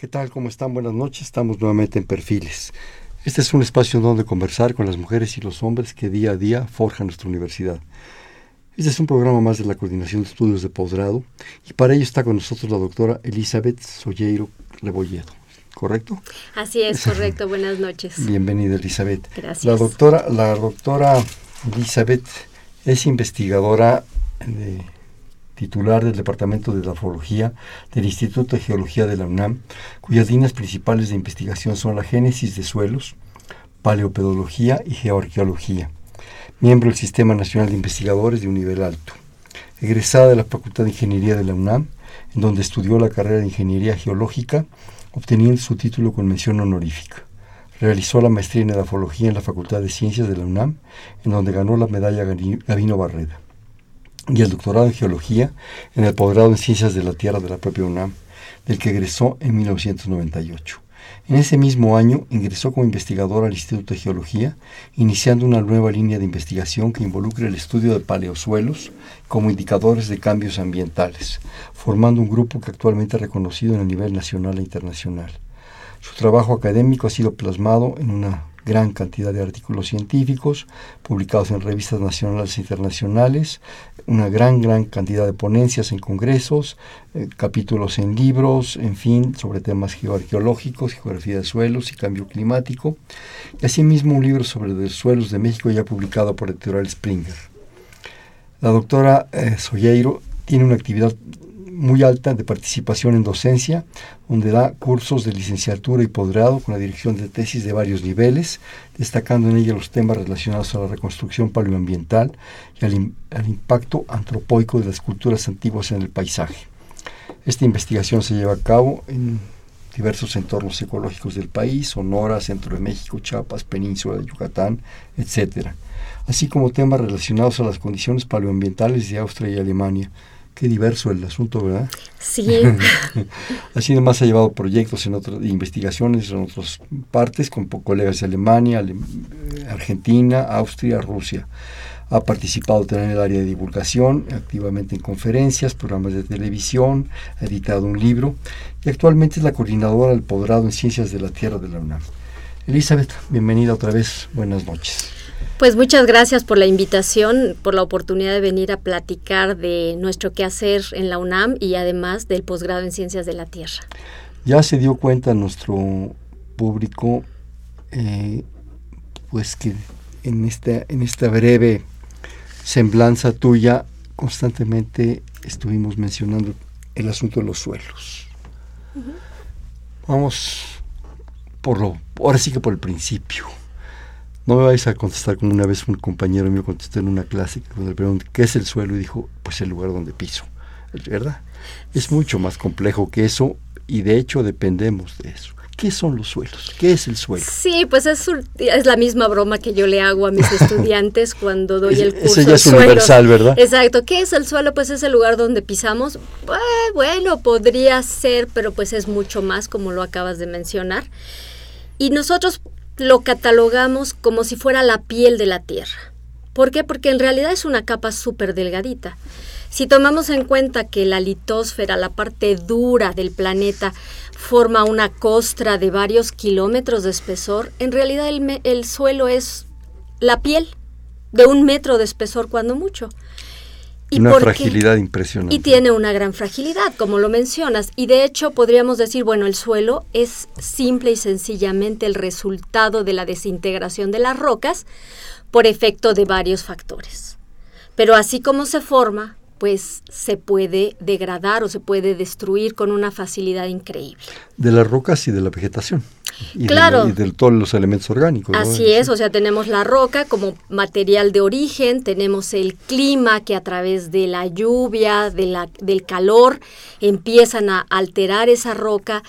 ¿Qué tal? ¿Cómo están? Buenas noches. Estamos nuevamente en Perfiles. Este es un espacio donde conversar con las mujeres y los hombres que día a día forjan nuestra universidad. Este es un programa más de la Coordinación de Estudios de Posgrado y para ello está con nosotros la doctora Elizabeth Solleiro Rebolledo. ¿Correcto? Así es, correcto. Buenas noches. Bienvenida, Elizabeth. Gracias. La doctora, la doctora Elizabeth es investigadora de titular del Departamento de Grafología del Instituto de Geología de la UNAM, cuyas líneas principales de investigación son la génesis de suelos, paleopedología y geoarqueología. Miembro del Sistema Nacional de Investigadores de un nivel alto. Egresada de la Facultad de Ingeniería de la UNAM, en donde estudió la carrera de Ingeniería Geológica, obteniendo su título con mención honorífica. Realizó la maestría en Edafología en la Facultad de Ciencias de la UNAM, en donde ganó la medalla Gavino Barreda y el doctorado en Geología en el posgrado en Ciencias de la Tierra de la propia UNAM, del que egresó en 1998. En ese mismo año ingresó como investigador al Instituto de Geología, iniciando una nueva línea de investigación que involucra el estudio de paleosuelos como indicadores de cambios ambientales, formando un grupo que actualmente es reconocido en el nivel nacional e internacional. Su trabajo académico ha sido plasmado en una gran cantidad de artículos científicos publicados en revistas nacionales e internacionales, una gran, gran cantidad de ponencias en congresos, eh, capítulos en libros, en fin, sobre temas geoarqueológicos, geografía de suelos y cambio climático, y asimismo un libro sobre los suelos de México ya publicado por Editorial Springer. La doctora eh, Soyeiro tiene una actividad muy alta de participación en docencia, donde da cursos de licenciatura y posgrado con la dirección de tesis de varios niveles, destacando en ella los temas relacionados a la reconstrucción paleoambiental y al, impacto antropoico de las culturas antiguas en el paisaje. Esta investigación se lleva a cabo en diversos entornos ecológicos del país, Sonora, Centro de México, Chiapas, Península de Yucatán, etc., así como temas relacionados a las condiciones paleoambientales de Austria y Alemania, Qué diverso el asunto, ¿verdad? Sí. Así además ha llevado proyectos en otras investigaciones en otras partes con colegas de Alemania, Argentina, Austria, Rusia. Ha participado también en el área de divulgación, activamente en conferencias, programas de televisión, ha editado un libro y actualmente es la coordinadora del posgrado en Ciencias de la Tierra de la UNAM. Elizabeth, bienvenida otra vez. Buenas noches. Pues muchas gracias por la invitación, por la oportunidad de venir a platicar de nuestro quehacer en la UNAM y además del posgrado en Ciencias de la Tierra. Ya se dio cuenta nuestro público, eh, pues que en esta, en esta breve semblanza tuya constantemente estuvimos mencionando el asunto de los suelos. Vamos por lo, ahora sí que por el principio. No me vais a contestar como una vez un compañero mío contestó en una clase cuando le pregunté qué es el suelo y dijo, pues el lugar donde piso. ¿Verdad? Es mucho más complejo que eso y de hecho dependemos de eso. ¿Qué son los suelos? ¿Qué es el suelo? Sí, pues es, es la misma broma que yo le hago a mis estudiantes cuando doy el curso. Eso ya es universal, ¿verdad? Exacto. ¿Qué es el suelo? Pues es el lugar donde pisamos. bueno, podría ser, pero pues es mucho más, como lo acabas de mencionar. Y nosotros lo catalogamos como si fuera la piel de la Tierra. ¿Por qué? Porque en realidad es una capa súper delgadita. Si tomamos en cuenta que la litosfera, la parte dura del planeta, forma una costra de varios kilómetros de espesor, en realidad el, el suelo es la piel, de un metro de espesor cuando mucho. ¿Y una fragilidad impresionante. Y tiene una gran fragilidad, como lo mencionas. Y de hecho podríamos decir, bueno, el suelo es simple y sencillamente el resultado de la desintegración de las rocas por efecto de varios factores. Pero así como se forma, pues se puede degradar o se puede destruir con una facilidad increíble. De las rocas y de la vegetación. Y claro. De, y de todos los elementos orgánicos. Así es, o sea, tenemos la roca como material de origen, tenemos el clima que a través de la lluvia, de la, del calor, empiezan a alterar esa roca,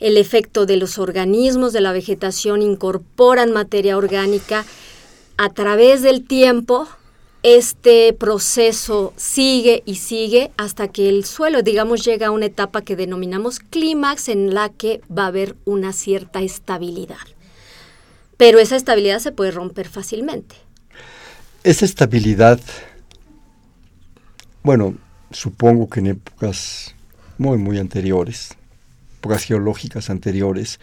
el efecto de los organismos de la vegetación incorporan materia orgánica a través del tiempo, este proceso sigue y sigue hasta que el suelo, digamos, llega a una etapa que denominamos clímax en la que va a haber una cierta estabilidad. Pero esa estabilidad se puede romper fácilmente. Esa estabilidad, bueno, supongo que en épocas muy, muy anteriores, épocas geológicas anteriores,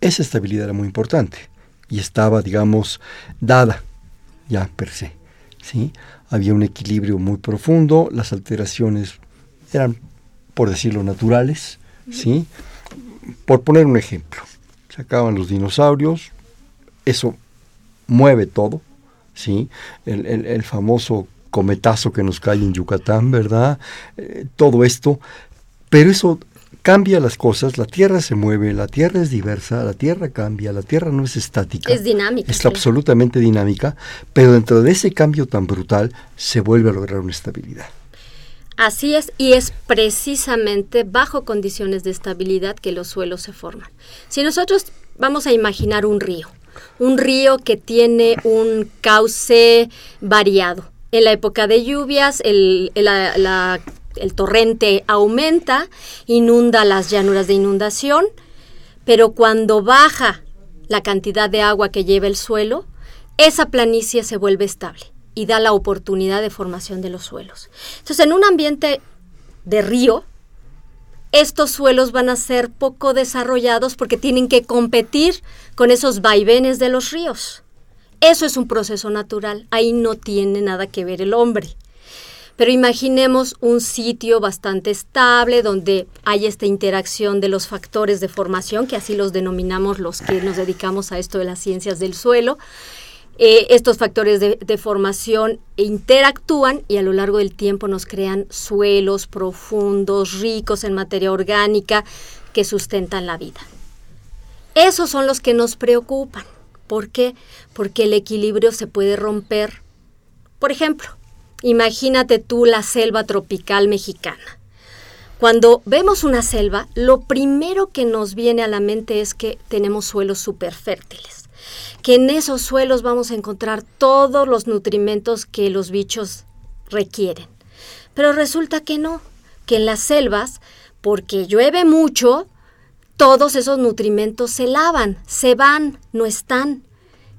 esa estabilidad era muy importante y estaba, digamos, dada ya per se. ¿Sí? Había un equilibrio muy profundo, las alteraciones eran, por decirlo, naturales. ¿sí? Por poner un ejemplo, se acaban los dinosaurios, eso mueve todo, ¿sí? El, el, famoso cometazo que nos cae en Yucatán, ¿verdad? Eh, todo esto, pero eso cambia las cosas, la Tierra se mueve, la Tierra es diversa, la Tierra cambia, la Tierra no es estática. Es dinámica. Es absolutamente dinámica, pero dentro de ese cambio tan brutal se vuelve a lograr una estabilidad. Así es, y es precisamente bajo condiciones de estabilidad que los suelos se forman. Si nosotros vamos a imaginar un río, un río que tiene un cauce variado. En la época de lluvias, el, el torrente aumenta, inunda las llanuras de inundación, pero cuando baja la cantidad de agua que lleva el suelo, esa planicie se vuelve estable y da la oportunidad de formación de los suelos. Entonces, en un ambiente de río, estos suelos van a ser poco desarrollados porque tienen que competir con esos vaivenes de los ríos. Eso es un proceso natural, ahí no tiene nada que ver el hombre. Pero imaginemos un sitio bastante estable donde hay esta interacción de los factores de formación, que así los denominamos los que nos dedicamos a esto de las ciencias del suelo, eh, estos factores de, formación interactúan y a lo largo del tiempo nos crean suelos profundos, ricos en materia orgánica, que sustentan la vida. Esos son los que nos preocupan. ¿Por qué? Porque el equilibrio se puede romper. Por ejemplo, imagínate tú la selva tropical mexicana. Cuando vemos una selva, lo primero que nos viene a la mente es que tenemos suelos súper fértiles que en esos suelos vamos a encontrar todos los nutrimentos que los bichos requieren. Pero resulta que no, que en las selvas, porque llueve mucho, todos esos nutrimentos se lavan, se van, no están.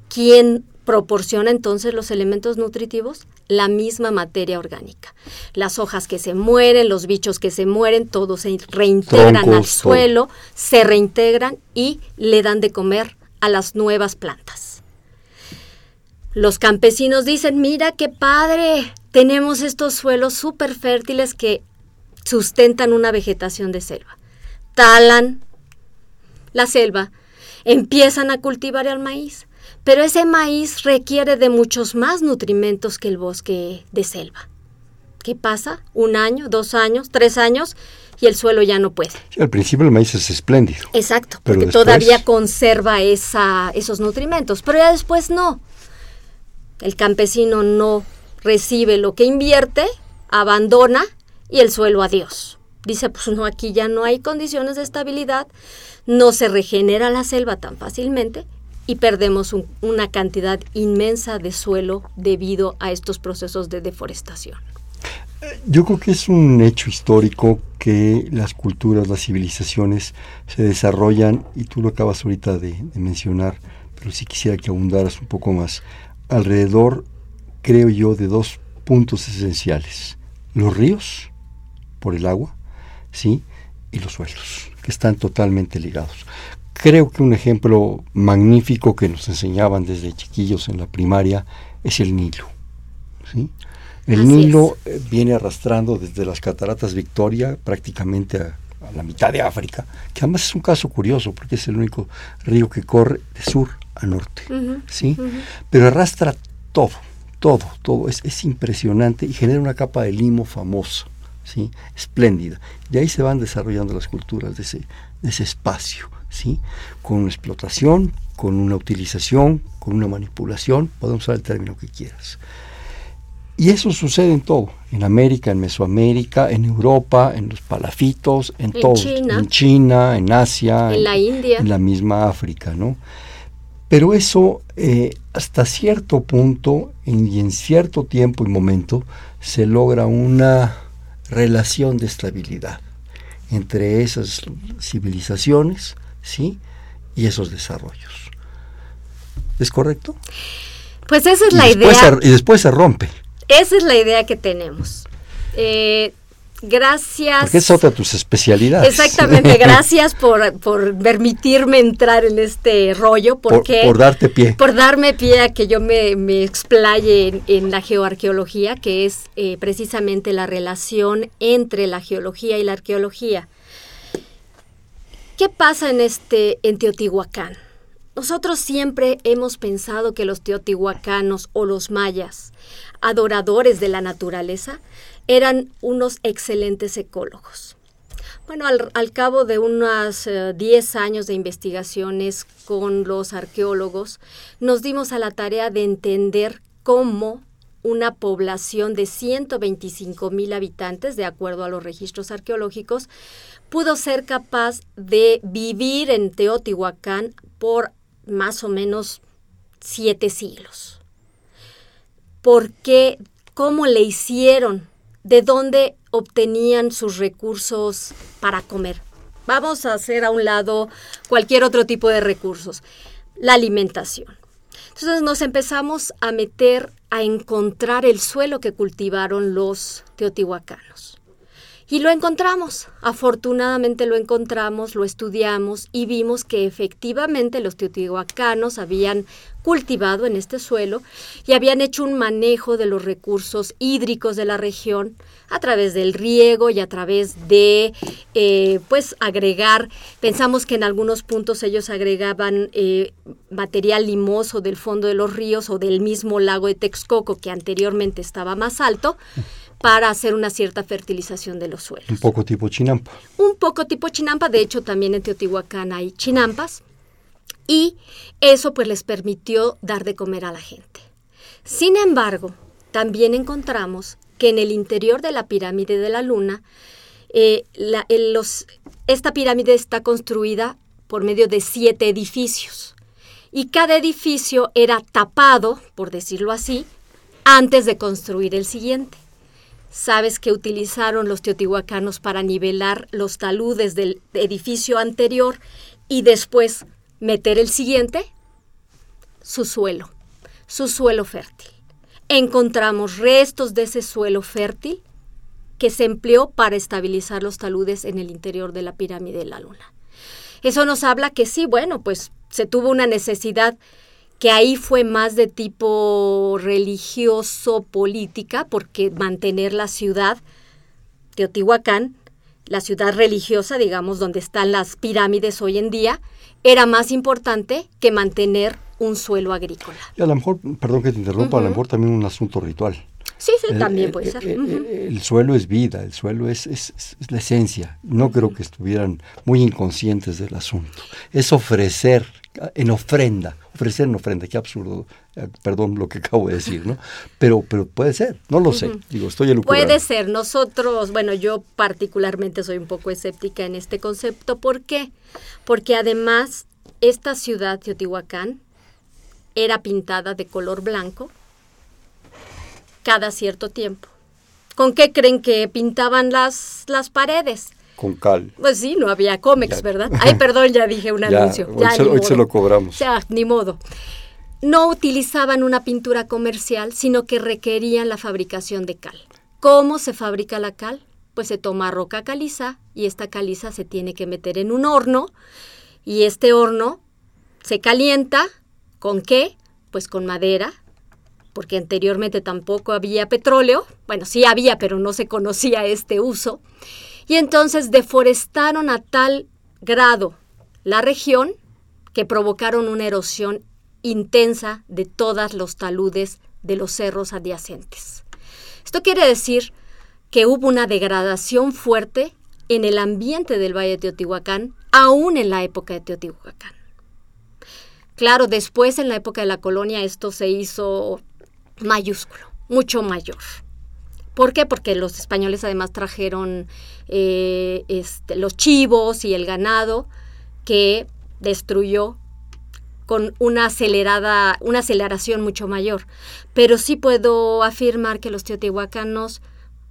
¿Quién proporciona entonces los elementos nutritivos? La misma materia orgánica. Las hojas que se mueren, los bichos que se mueren, todos se reintegran al suelo, se reintegran y le dan de comer a las nuevas plantas. Los campesinos dicen, mira qué padre, tenemos estos suelos súper fértiles que sustentan una vegetación de selva. Talan la selva, empiezan a cultivar el maíz, pero ese maíz requiere de muchos más nutrimentos que el bosque de selva. ¿Qué pasa? ¿Un año, dos años, tres años? y el suelo ya no puede. al principio el maíz es espléndido. Exacto, porque todavía conserva esa, esos nutrimentos, pero ya después no. El campesino no recibe lo que invierte, abandona y el suelo adiós. Dice, pues no, aquí ya no hay condiciones de estabilidad, no se regenera la selva tan fácilmente y perdemos una cantidad inmensa de suelo debido a estos procesos de deforestación. Yo creo que es un hecho histórico que las culturas, las civilizaciones se desarrollan, y tú lo acabas ahorita de, mencionar, pero sí quisiera que abundaras un poco más, alrededor, creo yo, de dos puntos esenciales. Los ríos, por el agua, ¿sí? Y los suelos, que están totalmente ligados. Creo que un ejemplo magnífico que nos enseñaban desde chiquillos en la primaria es el Nilo. ¿sí? El Nilo eh, viene arrastrando desde las cataratas Victoria prácticamente a, la mitad de África, que además es un caso curioso porque es el único río que corre de sur a norte, ¿sí? Pero arrastra todo, todo, todo, es, es, impresionante y genera una capa de limo famosa, ¿sí? Espléndida. De ahí se van desarrollando las culturas de ese, de ese espacio, ¿sí? Con una explotación, con una utilización, con una manipulación, podemos usar el término que quieras. Y eso sucede en todo, en América, en Mesoamérica, en Europa, en los palafitos, en, todo, en China, en Asia, en, la India, en la misma África, ¿no? Pero eso eh, hasta cierto punto y en cierto tiempo y momento se logra una relación de estabilidad entre esas civilizaciones, ¿sí? Y esos desarrollos. ¿Es correcto? Pues esa es la idea. y después se rompe. Esa es la idea que tenemos. Eh, gracias. Porque es otra de tus especialidades. Exactamente, gracias por, por permitirme entrar en este rollo. Porque, por, darte pie. Por darme pie a que yo me, me explaye en, la geoarqueología, que es eh, precisamente la relación entre la geología y la arqueología. ¿Qué pasa en este Teotihuacán? Nosotros siempre hemos pensado que los teotihuacanos o los mayas, adoradores de la naturaleza, eran unos excelentes ecólogos. Bueno, al, cabo de unos 10 eh, años de investigaciones con los arqueólogos, nos dimos a la tarea de entender cómo una población de 125 mil habitantes, de acuerdo a los registros arqueológicos, pudo ser capaz de vivir en Teotihuacán por más o menos siete siglos. ¿Por qué? ¿Cómo le hicieron? ¿De dónde obtenían sus recursos para comer? Vamos a hacer a un lado cualquier otro tipo de recursos. La alimentación. Entonces nos empezamos a meter a encontrar el suelo que cultivaron los teotihuacanos. Y lo encontramos, afortunadamente lo encontramos, lo estudiamos y vimos que efectivamente los teotihuacanos habían cultivado en este suelo y habían hecho un manejo de los recursos hídricos de la región a través del riego y a través de, eh, pues, agregar, pensamos que en algunos puntos ellos agregaban eh, material limoso del fondo de los ríos o del mismo lago de Texcoco que anteriormente estaba más alto para hacer una cierta fertilización de los suelos. Un poco tipo chinampa. Un poco tipo chinampa, de hecho también en Teotihuacán hay chinampas y eso pues les permitió dar de comer a la gente. Sin embargo, también encontramos que en el interior de la pirámide de la luna, eh, esta pirámide está construida por medio de siete edificios y cada edificio era tapado, por decirlo así, antes de construir el siguiente. ¿Sabes qué utilizaron los teotihuacanos para nivelar los taludes del edificio anterior y después meter el siguiente? Su suelo, su suelo fértil. Encontramos restos de ese suelo fértil que se empleó para estabilizar los taludes en el interior de la pirámide de la luna. Eso nos habla que sí, bueno, pues se tuvo una necesidad que ahí fue más de tipo religioso, política, porque mantener la ciudad, Teotihuacán, la ciudad religiosa, digamos, donde están las pirámides hoy en día, era más importante que mantener un suelo agrícola. Y a lo mejor, perdón que te interrumpa, a lo mejor también un asunto ritual. Sí, sí, también puede ser. el suelo es vida, el suelo es, es, la esencia. No creo que estuvieran muy inconscientes del asunto. Es ofrecer en ofrenda, ofrecer en ofrenda, qué absurdo, eh, perdón lo que acabo de decir, ¿no? Pero, pero puede ser, no lo sé, digo, estoy elucubrando. Puede ser, nosotros, bueno, yo particularmente soy un poco escéptica en este concepto, ¿por qué? Porque además esta ciudad, Teotihuacán, era pintada de color blanco cada cierto tiempo. ¿Con qué creen que pintaban las, las paredes? Con cal. Pues sí, no había cómics, ¿verdad? Ay, perdón, ya dije un anuncio. hoy, se, lo cobramos. Ya, ni modo. No utilizaban una pintura comercial, sino que requerían la fabricación de cal. ¿Cómo se fabrica la cal? Pues se toma roca caliza y esta caliza se tiene que meter en un horno y este horno se calienta ¿con qué? Pues con madera, porque anteriormente tampoco había petróleo, bueno, sí había, pero no se conocía este uso, y entonces deforestaron a tal grado la región que provocaron una erosión intensa de todos los taludes de los cerros adyacentes. Esto quiere decir que hubo una degradación fuerte en el ambiente del Valle de Teotihuacán, aún en la época de Teotihuacán. Claro, después en la época de la colonia esto se hizo mayúsculo, mucho mayor. ¿Por qué? Porque los españoles además trajeron eh, este, los chivos y el ganado que destruyó con una acelerada, una aceleración mucho mayor. Pero sí puedo afirmar que los teotihuacanos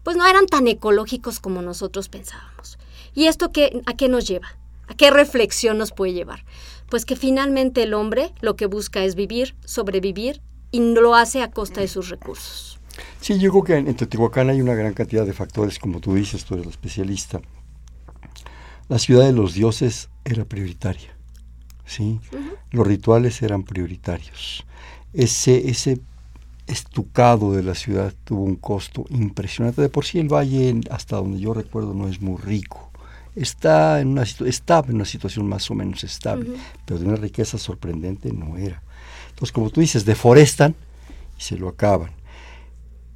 pues no eran tan ecológicos como nosotros pensábamos. ¿Y esto qué, a qué nos lleva? ¿A qué reflexión nos puede llevar? Pues que finalmente el hombre lo que busca es vivir, sobrevivir y lo hace a costa de sus recursos. Sí, yo creo que en Teotihuacán hay una gran cantidad de factores, como tú dices, tú eres el especialista. La ciudad de los dioses era prioritaria, ¿sí? Los rituales eran prioritarios. Ese, ese estucado de la ciudad tuvo un costo impresionante. De por sí el valle, hasta donde yo recuerdo, no es muy rico. Está en una, estaba en una situación más o menos estable, pero de una riqueza sorprendente no era. Entonces, como tú dices, deforestan y se lo acaban.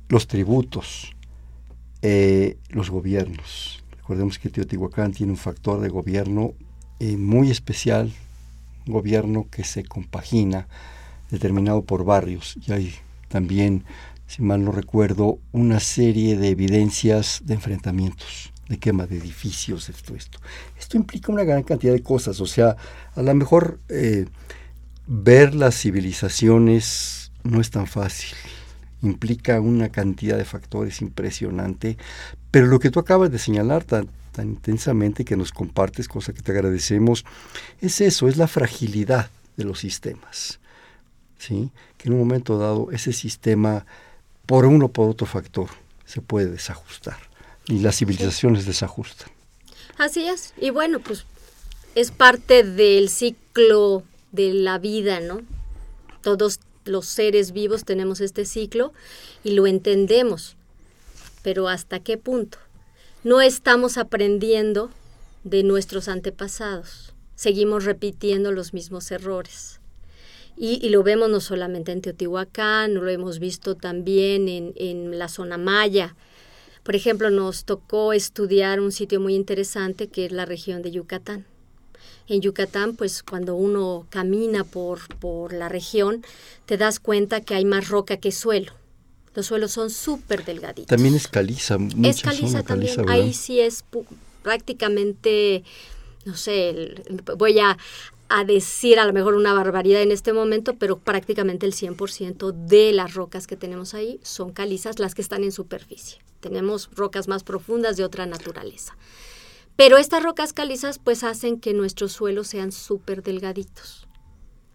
Los tributos, eh, los gobiernos. Recordemos que Teotihuacán tiene un factor de gobierno eh, muy especial, un gobierno que se compagina, determinado por barrios, y hay también, si mal no recuerdo, una serie de evidencias de enfrentamientos, de quema de edificios, esto, esto. Esto implica una gran cantidad de cosas, o sea, a lo mejor eh, ver las civilizaciones no es tan fácil, implica una cantidad de factores impresionante, pero lo que tú acabas de señalar tan, tan intensamente que nos compartes, cosa que te agradecemos, es eso, es la fragilidad de los sistemas. ¿sí? que en un momento dado ese sistema, por uno o por otro factor, se puede desajustar y las civilizaciones desajustan. Así es, y bueno, pues es parte del ciclo de la vida, ¿no? Todos los seres vivos tenemos este ciclo y lo entendemos, pero ¿hasta qué punto? No estamos aprendiendo de nuestros antepasados, seguimos repitiendo los mismos errores. Y, lo vemos no solamente en Teotihuacán, lo hemos visto también en, en la zona maya. Por ejemplo, nos tocó estudiar un sitio muy interesante que es la región de Yucatán. En Yucatán, pues cuando uno camina por, por la región, te das cuenta que hay más roca que suelo. Los suelos son súper delgaditos. También es caliza. Es caliza también. Ahí sí es prácticamente, no sé, voy a, a decir a lo mejor una barbaridad en este momento, pero prácticamente el 100% de las rocas que tenemos ahí son calizas, las que están en superficie. Tenemos rocas más profundas de otra naturaleza. Pero estas rocas calizas pues hacen que nuestros suelos sean súper delgaditos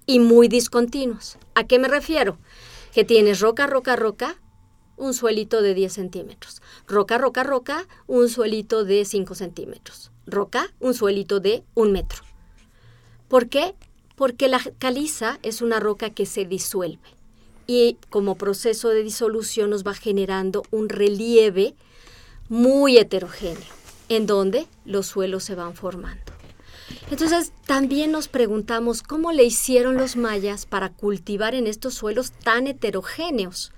y muy discontinuos. ¿A qué me refiero? Que tienes roca, roca, roca, un suelito de 10 centímetros. Roca, roca, roca, un suelito de 5 centímetros. Roca, un suelito de un metro. ¿Por qué? Porque la caliza es una roca que se disuelve y como proceso de disolución nos va generando un relieve muy heterogéneo, en donde los suelos se van formando. Entonces también nos preguntamos cómo le hicieron los mayas para cultivar en estos suelos tan heterogéneos,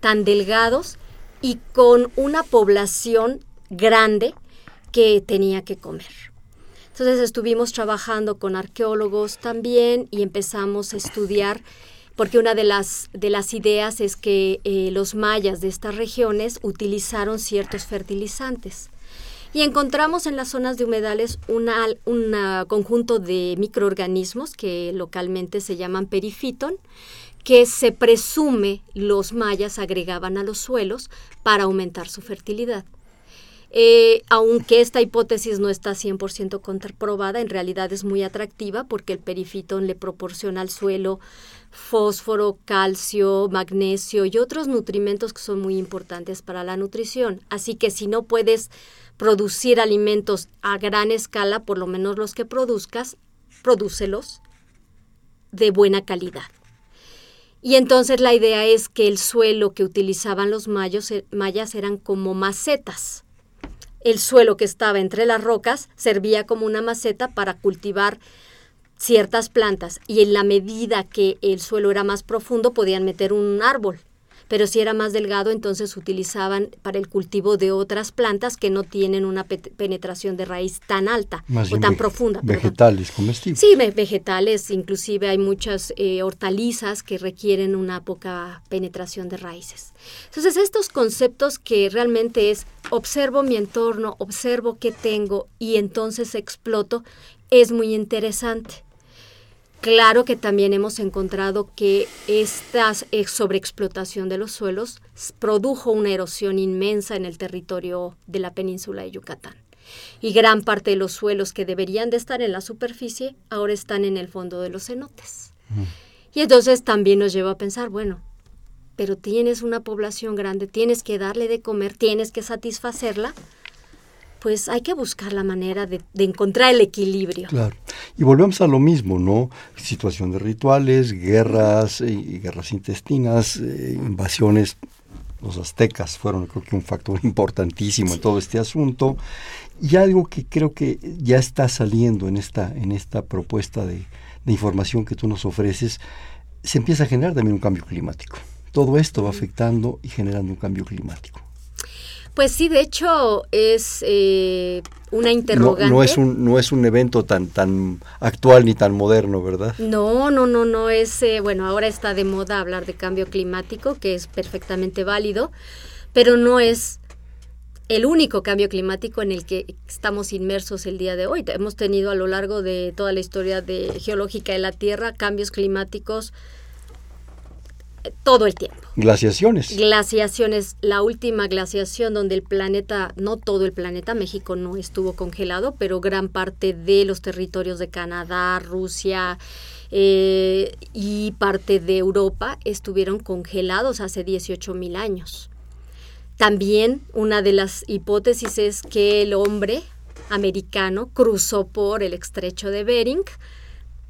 tan delgados y con una población grande que tenía que comer. Entonces estuvimos trabajando con arqueólogos también y empezamos a estudiar porque una de las, de las ideas es que eh, los mayas de estas regiones utilizaron ciertos fertilizantes. Y encontramos en las zonas de humedales un conjunto de microorganismos que localmente se llaman perifiton, que se presume los mayas agregaban a los suelos para aumentar su fertilidad. Eh, aunque esta hipótesis no está 100% comprobada, en realidad es muy atractiva porque el perifitón le proporciona al suelo fósforo, calcio, magnesio y otros nutrimentos que son muy importantes para la nutrición. Así que si no puedes producir alimentos a gran escala, por lo menos los que produzcas, prodúcelos de buena calidad. Y entonces la idea es que el suelo que utilizaban los mayos, eh, mayas eran como macetas el suelo que estaba entre las rocas servía como una maceta para cultivar ciertas plantas y en la medida que el suelo era más profundo podían meter un árbol pero si era más delgado entonces utilizaban para el cultivo de otras plantas que no tienen una penetración de raíz tan alta o tan profunda. Vegetales comestibles. Sí, vegetales, inclusive hay muchas eh, hortalizas que requieren una poca penetración de raíces. Entonces estos conceptos que realmente es observo mi entorno, observo qué tengo y entonces exploto, es muy interesante. Claro que también hemos encontrado que esta sobreexplotación de los suelos produjo una erosión inmensa en el territorio de la península de Yucatán. Y gran parte de los suelos que deberían de estar en la superficie ahora están en el fondo de los cenotes. Y entonces también nos lleva a pensar, bueno, pero tienes una población grande, tienes que darle de comer, tienes que satisfacerla, pues hay que buscar la manera de, encontrar el equilibrio. Claro. Y volvemos a lo mismo, ¿no? Situación de rituales, guerras, eh, guerras intestinas, eh, invasiones. Los aztecas fueron, creo que, un factor importantísimo en todo este asunto. Y algo que creo que ya está saliendo en esta, en esta propuesta de, de información que tú nos ofreces, se empieza a generar también un cambio climático. Todo esto va afectando y generando un cambio climático. Pues sí, de hecho es eh, una interrogante. No, es un, no es un evento tan, tan actual ni tan moderno, ¿verdad? No, no, no, no es, eh, bueno, ahora está de moda hablar de cambio climático, que es perfectamente válido, pero no es el único cambio climático en el que estamos inmersos el día de hoy. Hemos tenido a lo largo de toda la historia de, geológica de la Tierra cambios climáticos todo el tiempo. Glaciaciones. Glaciaciones. La última glaciación donde el planeta, no todo el planeta, México no estuvo congelado, pero gran parte de los territorios de Canadá, Rusia eh, y parte de Europa estuvieron congelados hace 18 mil años. También una de las hipótesis es que el hombre americano cruzó por el estrecho de Bering,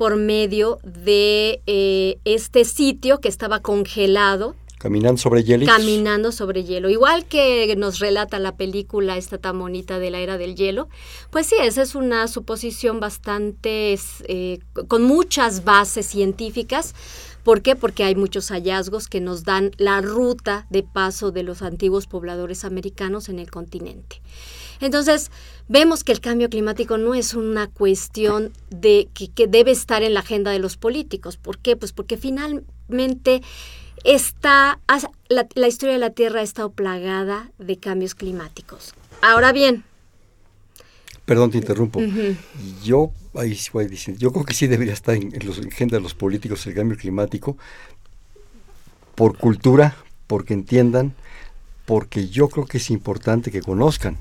por medio de eh, este sitio que estaba congelado. Caminando sobre hielo. Caminando sobre hielo. Igual que nos relata la película esta tan bonita de la era del hielo. Pues sí, esa es una suposición bastante, eh, con muchas bases científicas. ¿Por qué? Porque hay muchos hallazgos que nos dan la ruta de paso de los antiguos pobladores americanos en el continente. Entonces, vemos que el cambio climático no es una cuestión de que, debe estar en la agenda de los políticos. ¿Por qué? Pues porque finalmente está la, historia de la Tierra ha estado plagada de cambios climáticos. Ahora bien, Perdón, te interrumpo. Yo ahí voy diciendo, yo creo que sí debería estar en, en, la agenda de los políticos el cambio climático por cultura, porque entiendan, porque yo creo que es importante que conozcan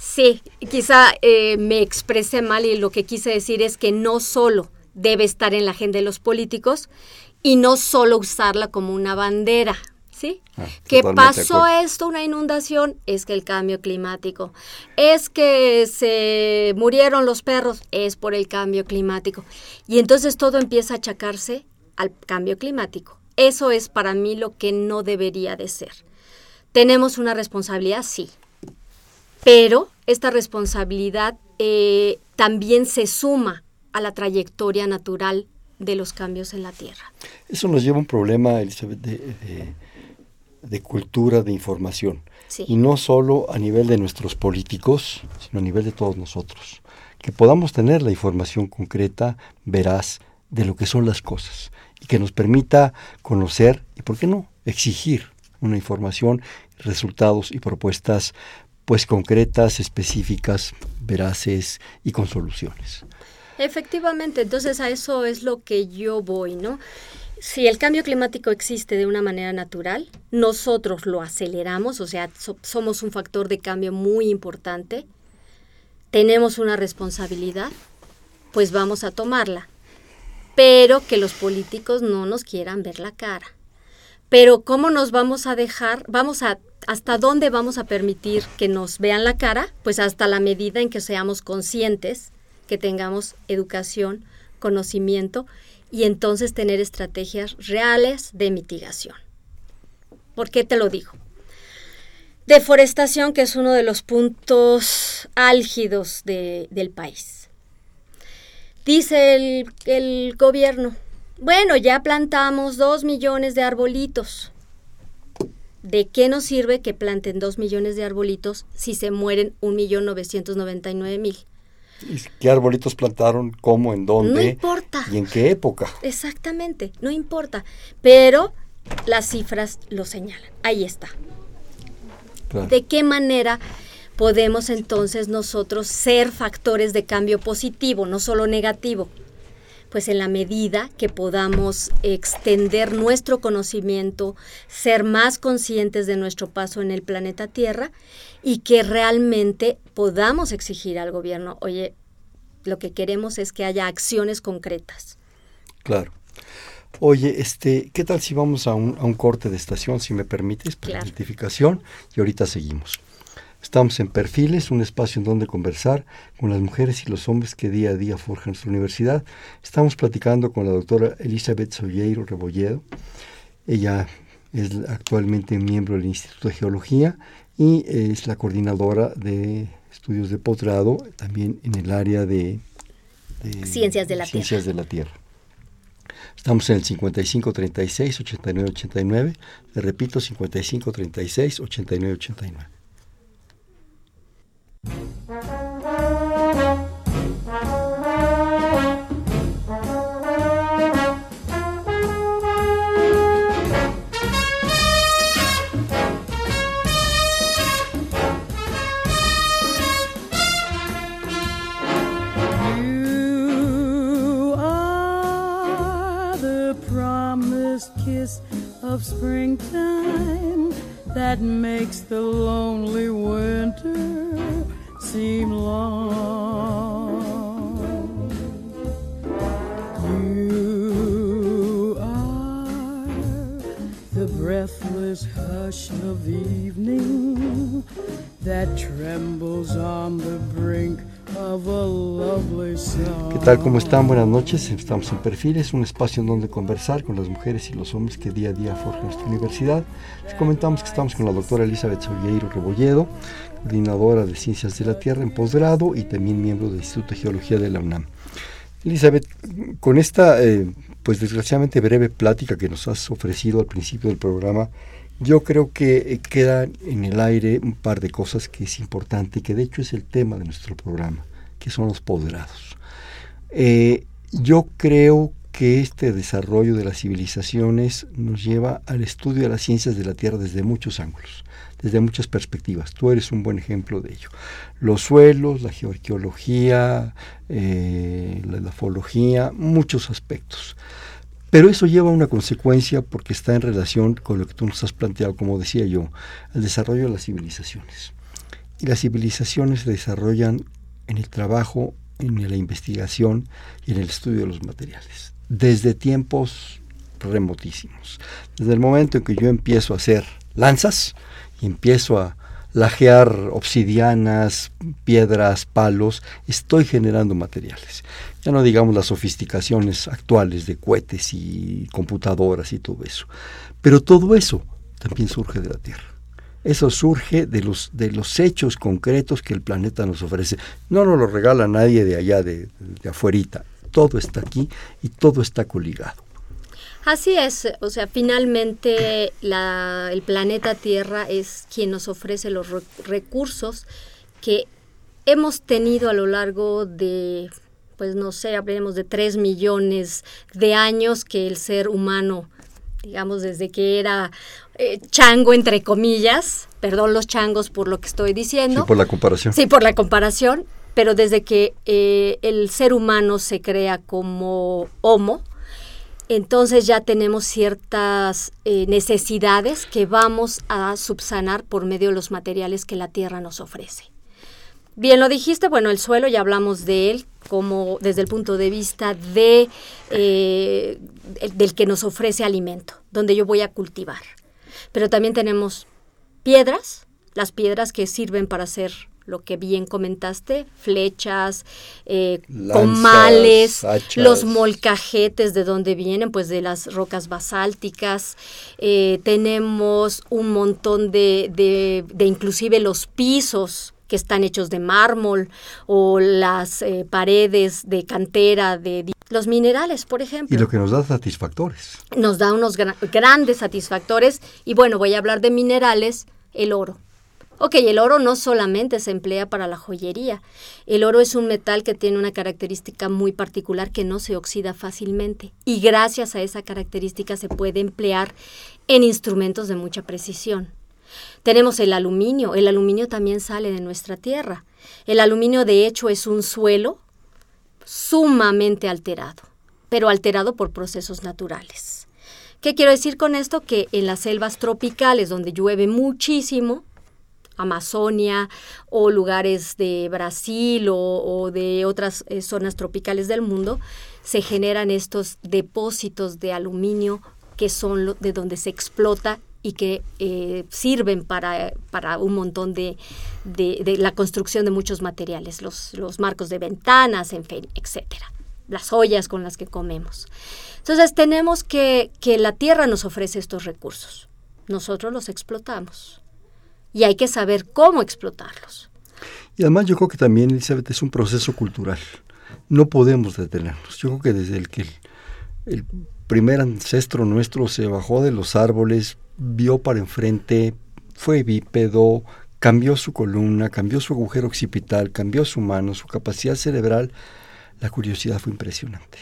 Sí, quizá eh, me expresé mal y lo que quise decir es que no solo debe estar en la agenda de los políticos y no solo usarla como una bandera. ¿Sí? Ah, ¿Qué pasó esto, una inundación? Es que el cambio climático. Es que se murieron los perros, es por el cambio climático. Y entonces todo empieza a achacarse al cambio climático. Eso es para mí lo que no debería de ser. ¿Tenemos una responsabilidad? Sí pero esta responsabilidad eh, también se suma a la trayectoria natural de los cambios en la Tierra. Eso nos lleva a un problema, Elizabeth, de, cultura, de información. Y no solo a nivel de nuestros políticos, sino a nivel de todos nosotros. Que podamos tener la información concreta, veraz, de lo que son las cosas. Y que nos permita conocer y, ¿por qué no?, exigir una información, resultados y propuestas pues concretas, específicas, veraces y con soluciones. Efectivamente, entonces a eso es lo que yo voy, ¿no? Si el cambio climático existe de una manera natural, nosotros lo aceleramos, o sea, somos un factor de cambio muy importante, tenemos una responsabilidad, pues vamos a tomarla. Pero que los políticos no nos quieran ver la cara. Pero ¿cómo nos vamos a dejar? Vamos a ¿Hasta dónde vamos a permitir que nos vean la cara? Pues hasta la medida en que seamos conscientes, que tengamos educación, conocimiento y entonces tener estrategias reales de mitigación. ¿Por qué te lo digo? Deforestación, que es uno de los puntos álgidos del país. Dice el, el gobierno, bueno, ya plantamos dos millones de arbolitos. ¿de qué nos sirve que planten dos millones de arbolitos si se mueren un millón novecientos noventa y nueve mil? ¿Qué arbolitos plantaron? ¿Cómo? ¿En dónde? No importa. ¿Y en qué época? Exactamente, no importa. Pero las cifras lo señalan. Ahí está. ¿De qué manera podemos entonces nosotros ser factores de cambio positivo, no solo negativo? Pues en la medida que podamos extender nuestro conocimiento, ser más conscientes de nuestro paso en el planeta Tierra y que realmente podamos exigir al gobierno, oye, lo que queremos es que haya acciones concretas. Claro. Oye, este, ¿qué tal si vamos a un, a un corte de estación, si me permites, para Claro. identificación? Y ahorita seguimos. Estamos en Perfiles, un espacio en donde conversar con las mujeres y los hombres que día a día forjan nuestra universidad. Estamos platicando con la doctora Elizabeth Solleiro Rebolledo. Ella es actualmente miembro del Instituto de Geología y es la coordinadora de estudios de posgrado también en el área de, de Ciencias de la Ciencias de la Tierra. Estamos en el 5536 8989. Le repito, 5536 springtime that makes the lonely winter seem long. You are the breathless hush of evening that trembles on the brink ¿Qué tal? ¿Cómo están? Buenas noches. Estamos en Perfiles, un espacio en donde conversar con las mujeres y los hombres que día a día forjan nuestra universidad. Les comentamos que estamos con la doctora Elizabeth Solleiro Rebolledo, coordinadora de Ciencias de la Tierra en posgrado y también miembro del Instituto de Geología de la UNAM. Elizabeth, con esta, eh, pues desgraciadamente breve plática que nos has ofrecido al principio del programa, yo creo que eh, queda en el aire un par de cosas que es importante y que de hecho es el tema de nuestro programa, que son los posgrados. Eh, yo creo que este desarrollo de las civilizaciones nos lleva al estudio de las ciencias de la Tierra desde muchos ángulos, desde muchas perspectivas. Tú eres un buen ejemplo de ello. Los suelos, la geoarqueología, eh, la edafología, muchos aspectos. Pero eso lleva a una consecuencia porque está en relación con lo que tú nos has planteado, como decía yo, el desarrollo de las civilizaciones. Y las civilizaciones se desarrollan en el trabajo, en la investigación y en el estudio de los materiales, desde tiempos remotísimos. Desde el momento en que yo empiezo a hacer lanzas y empiezo a lajear obsidianas, piedras, palos, estoy generando materiales. Ya no digamos las sofisticaciones actuales de cohetes y computadoras y todo eso. Pero todo eso también surge de la Tierra. Eso surge de los, de los hechos concretos que el planeta nos ofrece. No nos lo regala nadie de allá, de, de. Todo está aquí y todo está coligado. Así es, o sea, finalmente el planeta Tierra es quien nos ofrece los re- recursos que hemos tenido a lo largo de, pues no sé, hablemos de tres millones de años que el ser humano, digamos, desde que era eh, chango, entre comillas, perdón los changos por lo que estoy diciendo. Sí, por la comparación. Sí, por la comparación, pero desde que eh, el ser humano se crea como homo, entonces ya tenemos ciertas eh, necesidades que vamos a subsanar por medio de los materiales que la Tierra nos ofrece. Bien lo dijiste, bueno, el suelo ya hablamos de él como desde el punto de vista de eh, el- del que nos ofrece alimento, donde yo voy a cultivar. Pero también tenemos piedras, las piedras que sirven para hacer lo que bien comentaste, flechas, eh, Lanzas, comales, hachas. los molcajetes de donde vienen, pues de las rocas basálticas. Eh, tenemos un montón de, de, de inclusive los pisos que están hechos de mármol o las eh, paredes de cantera de los minerales, por ejemplo Y lo que nos da satisfactores. nos da unos gra- grandes satisfactores. Y bueno, voy a hablar de minerales, el oro. Ok, el oro no solamente se emplea para la joyería. El oro es un metal que tiene una característica muy particular que no se oxida fácilmente. Y gracias a esa característica se puede emplear en instrumentos de mucha precisión. Tenemos el aluminio. El aluminio también sale de nuestra tierra. El aluminio de hecho es un suelo sumamente alterado, pero alterado por procesos naturales. ¿Qué quiero decir con esto? Que en las selvas tropicales donde llueve muchísimo, Amazonia o lugares de Brasil o, de otras eh, zonas tropicales del mundo, se generan estos depósitos de aluminio que son de donde se explota y que eh, sirven para, para, un montón de, de, la construcción de muchos materiales, los, los marcos de ventanas, en fin, etcétera, las ollas con las que comemos. Entonces tenemos que, que la tierra nos ofrece estos recursos, nosotros los explotamos y hay que saber cómo explotarlos. Y además yo creo que también, Elizabeth, es un proceso cultural. No podemos detenernos. Yo creo que desde el que el primer ancestro nuestro se bajó de los árboles, vio para enfrente, fue bípedo, cambió su columna, cambió su agujero occipital, cambió su mano, su capacidad cerebral, la curiosidad fue impresionante.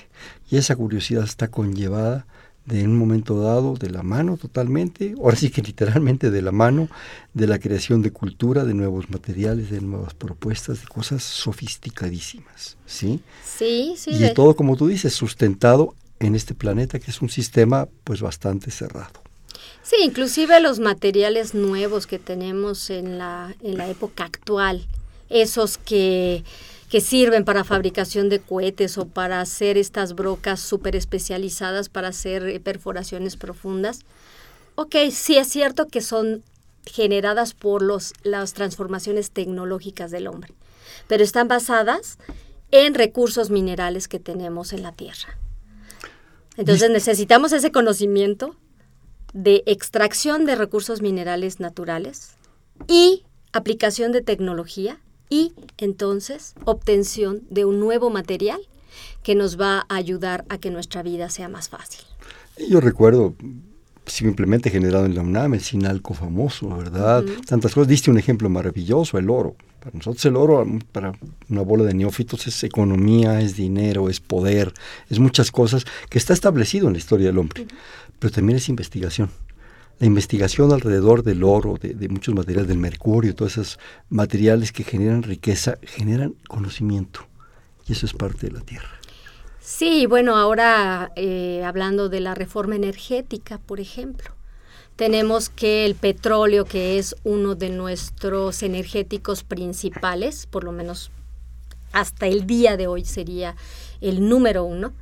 Y esa curiosidad está conllevada de un momento dado de la mano totalmente, ahora sí que literalmente de la mano, de la creación de cultura, de nuevos materiales, de nuevas propuestas, de cosas sofisticadísimas, ¿sí? Sí, sí. Y todo, como tú dices, sustentado en este planeta que es un sistema pues bastante cerrado. Sí, inclusive los materiales nuevos que tenemos en la, en la época actual, esos que, que sirven para fabricación de cohetes o para hacer estas brocas súper especializadas para hacer eh, perforaciones profundas. Ok, sí es cierto que son generadas por los, las transformaciones tecnológicas del hombre, pero están basadas en recursos minerales que tenemos en la Tierra. Entonces necesitamos ese conocimiento de extracción de recursos minerales naturales y aplicación de tecnología y entonces obtención de un nuevo material que nos va a ayudar a que nuestra vida sea más fácil. Yo recuerdo simplemente generado en la UNAM, el sinalco famoso, ¿verdad? Tantas cosas. Diste un ejemplo maravilloso, el oro. Para nosotros el oro, para una bola de neófitos, es economía, es dinero, es poder, es muchas cosas que está establecido en la historia del hombre pero también es investigación. La investigación alrededor del oro, de, muchos materiales, del mercurio, todos esos materiales que generan riqueza, generan conocimiento. Y eso es parte de la Tierra. Sí, bueno, ahora eh, hablando de la reforma energética, por ejemplo, tenemos que el petróleo, que es uno de nuestros energéticos principales, por lo menos hasta el día de hoy sería el número uno,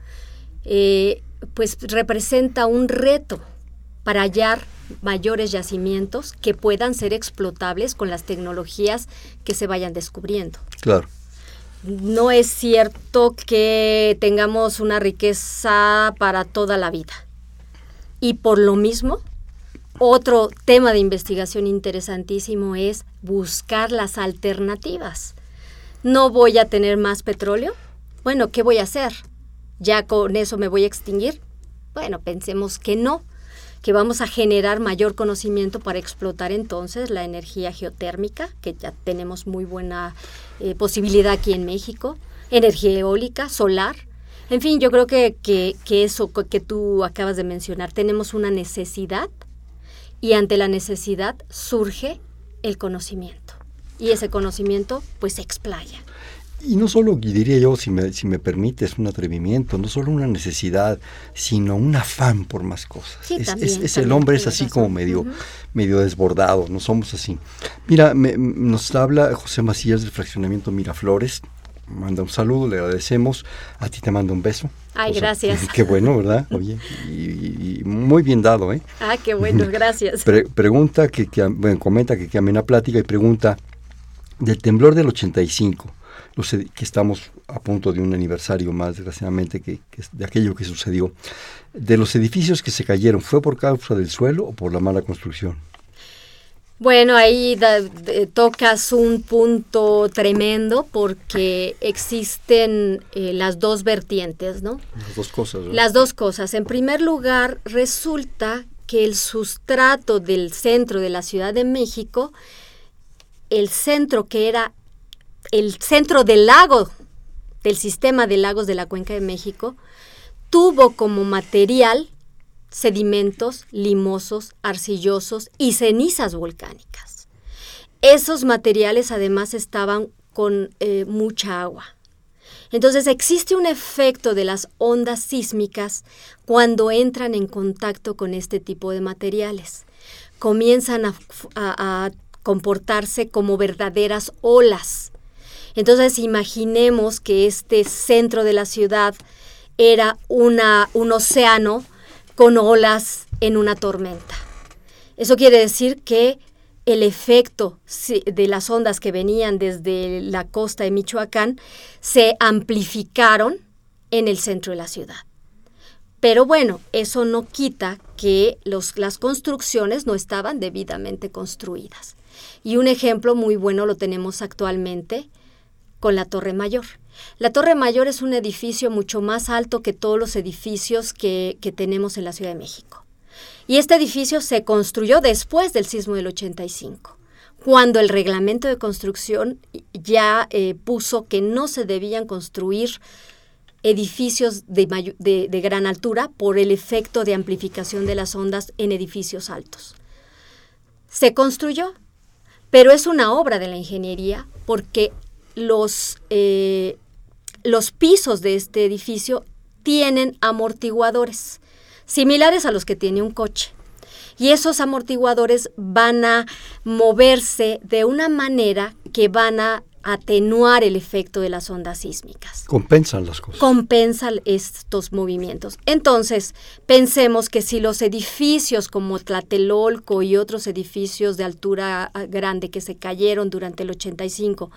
eh, pues representa un reto para hallar mayores yacimientos que puedan ser explotables con las tecnologías que se vayan descubriendo. Claro. No es cierto que tengamos una riqueza para toda la vida. Y por lo mismo, otro tema de investigación interesantísimo es buscar las alternativas. ¿No voy a tener más petróleo? Bueno, ¿qué voy a hacer? ¿Ya con eso me voy a extinguir? Bueno, pensemos que no, que vamos a generar mayor conocimiento para explotar entonces la energía geotérmica, que ya tenemos muy buena eh, posibilidad aquí en México, energía eólica, solar. En fin, yo creo que, que, que eso que tú acabas de mencionar, tenemos una necesidad y ante la necesidad surge el conocimiento. Y ese conocimiento pues se explaya. Y no solo, y diría yo, si me, si me permites, un atrevimiento, no solo una necesidad, sino un afán por más cosas. es, el hombre es así como medio, medio desbordado, no somos así. Mira, nos habla José Macías del fraccionamiento Miraflores, manda un saludo, le agradecemos, a ti te mando un beso. Ay, gracias. Qué bueno, ¿verdad? Oye, y, muy bien dado, ¿eh? Ah, qué bueno, gracias. pregunta, que, que, bueno, comenta que, que amena plática y pregunta, del temblor del 85, que estamos a punto de un aniversario más, desgraciadamente, que, de aquello que sucedió. De los edificios que se cayeron, ¿fue por causa del suelo o por la mala construcción? Bueno, ahí tocas un punto tremendo porque existen eh, las dos vertientes, ¿no? Las dos cosas. Las dos cosas. En primer lugar, resulta que el sustrato del centro de la Ciudad de México, el centro que era el centro del lago, del sistema de lagos de la Cuenca de México, tuvo como material sedimentos limosos, arcillosos y cenizas volcánicas. Esos materiales además estaban con eh, mucha agua. Entonces existe un efecto de las ondas sísmicas cuando entran en contacto con este tipo de materiales. Comienzan a comportarse como verdaderas olas. Entonces imaginemos que este centro de la ciudad era una, un océano con olas en una tormenta. Eso quiere decir que el efecto de las ondas que venían desde la costa de Michoacán se amplificaron en el centro de la ciudad. Pero bueno, eso no quita que los, las construcciones no estaban debidamente construidas. Y un ejemplo muy bueno lo tenemos actualmente con la Torre Mayor. La Torre Mayor es un edificio mucho más alto que todos los edificios que, tenemos en la Ciudad de México. Y este edificio se construyó después del sismo del 85, cuando el reglamento de construcción ya eh, puso que no se debían construir edificios de, gran altura por el efecto de amplificación de las ondas en edificios altos. Se construyó, pero es una obra de la ingeniería porque los, eh, los pisos de este edificio tienen amortiguadores similares a los que tiene un coche. Y esos amortiguadores van a moverse de una manera que van a atenuar el efecto de las ondas sísmicas. Compensan las cosas. Compensan estos movimientos. Entonces, pensemos que si los edificios como Tlatelolco y otros edificios de altura ah, grande que se cayeron durante el 85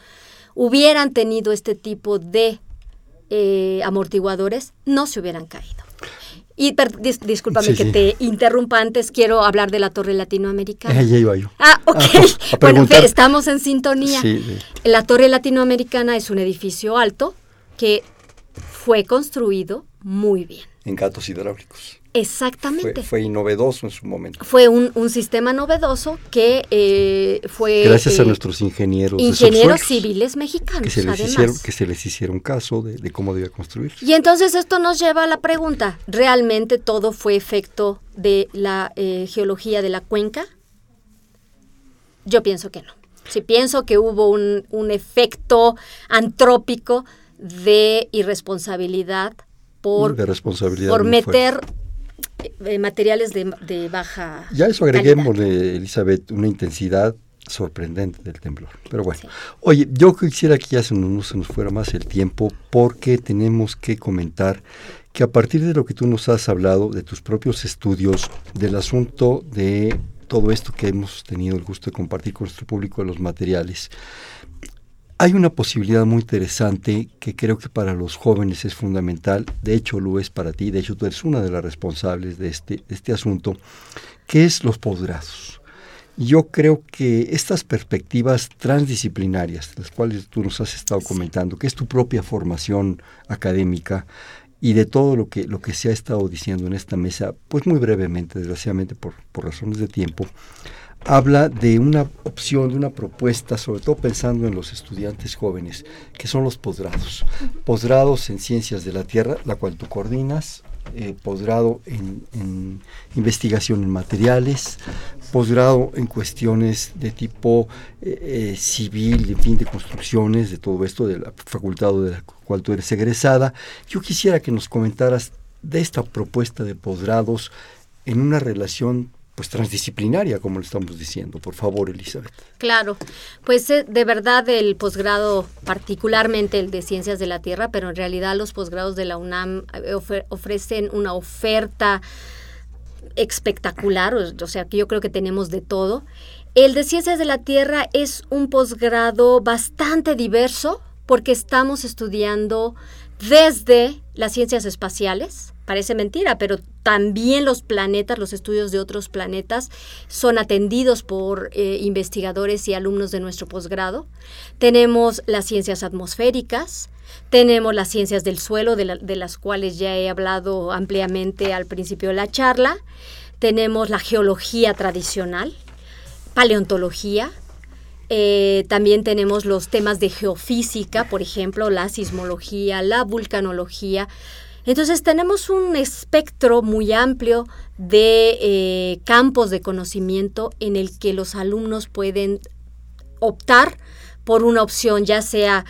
hubieran tenido este tipo de eh, amortiguadores, no se hubieran caído. Y discúlpame que te interrumpa antes, quiero hablar de la Torre Latinoamericana. ya iba yo. Ah, ok. bueno, estamos en sintonía. La Torre Latinoamericana es un edificio alto que fue construido muy bien. En gatos hidráulicos. Exactamente. Fue, novedoso en su momento. Fue un, sistema novedoso que eh, fue... Gracias a eh, nuestros ingenieros. Ingenieros civiles mexicanos, que se les Hicieron, que se les hicieron caso de, cómo debía construir. Y entonces esto nos lleva a la pregunta, ¿realmente todo fue efecto de la eh, geología de la cuenca? Yo pienso que no. Sí pienso que hubo un, un efecto antrópico de irresponsabilidad por, de responsabilidad por meter eh, materiales de, baja. Ya eso agreguémosle, Elizabeth, una intensidad sorprendente del temblor. Pero bueno, oye, yo quisiera que ya se nos, se nos fuera más el tiempo porque tenemos que comentar que a partir de lo que tú nos has hablado, de tus propios estudios, del asunto de todo esto que hemos tenido el gusto de compartir con nuestro público de los materiales, hay una posibilidad muy interesante que creo que para los jóvenes es fundamental, de hecho lo es para ti, de hecho tú eres una de las responsables de este, este asunto, que es los posgrados. Yo creo que estas perspectivas transdisciplinarias, las cuales tú nos has estado comentando, que es tu propia formación académica y de todo lo que, lo que se ha estado diciendo en esta mesa, pues muy brevemente, desgraciadamente por, por razones de tiempo, habla de una opción, de una propuesta, sobre todo pensando en los estudiantes jóvenes, que son los posgrados. Posgrados en ciencias de la Tierra, la cual tú coordinas, eh, posgrado en, investigación en materiales, posgrado en cuestiones de tipo eh, eh, civil, en fin, de construcciones, de todo esto, de la facultad de la cual tú eres egresada. Yo quisiera que nos comentaras de esta propuesta de posgrados en una relación pues transdisciplinaria, como le estamos diciendo. Por favor, Elizabeth. Claro, pues eh, de verdad el posgrado, particularmente el de Ciencias de la Tierra, pero en realidad los posgrados de la UNAM eh, ofrecen una oferta espectacular, o, sea que yo creo que tenemos de todo. El de Ciencias de la Tierra es un posgrado bastante diverso porque estamos estudiando desde las ciencias espaciales, parece mentira, pero también los planetas, los estudios de otros planetas son atendidos por eh, investigadores y alumnos de nuestro posgrado. Tenemos las ciencias atmosféricas, tenemos las ciencias del suelo, de, las cuales ya he hablado ampliamente al principio de la charla. Tenemos la geología tradicional, paleontología, eh, también tenemos los temas de geofísica, por ejemplo, la sismología, la vulcanología, entonces tenemos un espectro muy amplio de eh, campos de conocimiento en el que los alumnos pueden optar por una opción, ya sea